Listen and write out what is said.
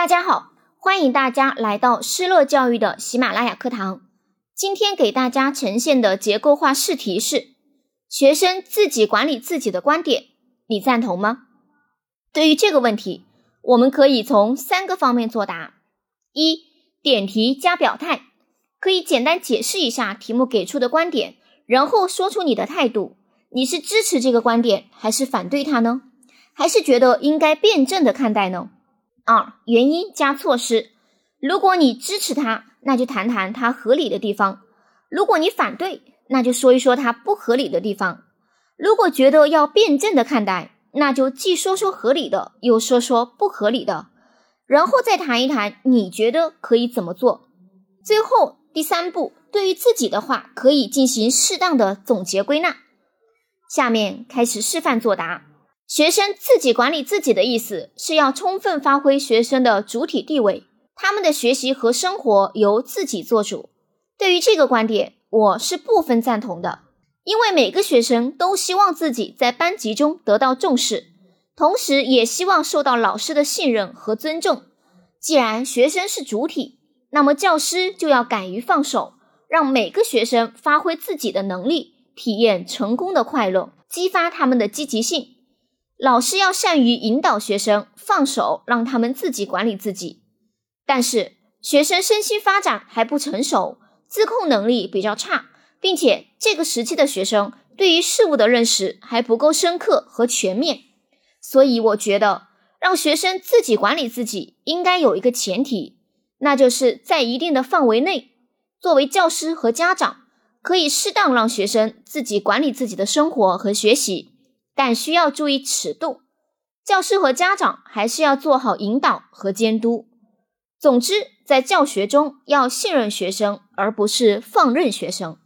大家好，欢迎大家来到施乐教育的喜马拉雅课堂。今天给大家呈现的结构化试题是：学生自己管理自己的观点，你赞同吗？对于这个问题，我们可以从三个方面作答：一、点题加表态，可以简单解释一下题目给出的观点，然后说出你的态度，你是支持这个观点，还是反对它呢？还是觉得应该辩证的看待呢？二、原因加措施，如果你支持他，那就谈谈他合理的地方；如果你反对，那就说一说他不合理的地方。如果觉得要辩证的看待，那就既说说合理的，又说说不合理的，然后再谈一谈你觉得可以怎么做。最后第三步，对于自己的话，可以进行适当的总结归纳。下面开始示范作答。学生自己管理自己的意思是要充分发挥学生的主体地位，他们的学习和生活由自己做主。对于这个观点，我是部分赞同的，因为每个学生都希望自己在班级中得到重视，同时也希望受到老师的信任和尊重。既然学生是主体，那么教师就要敢于放手，让每个学生发挥自己的能力，体验成功的快乐，激发他们的积极性。老师要善于引导学生，放手让他们自己管理自己。但是学生身心发展还不成熟，自控能力比较差，并且这个时期的学生对于事物的认识还不够深刻和全面。所以我觉得，让学生自己管理自己，应该有一个前提，那就是在一定的范围内，作为教师和家长，可以适当让学生自己管理自己的生活和学习。但需要注意尺度，教师和家长还是要做好引导和监督。总之，在教学中要信任学生，而不是放任学生。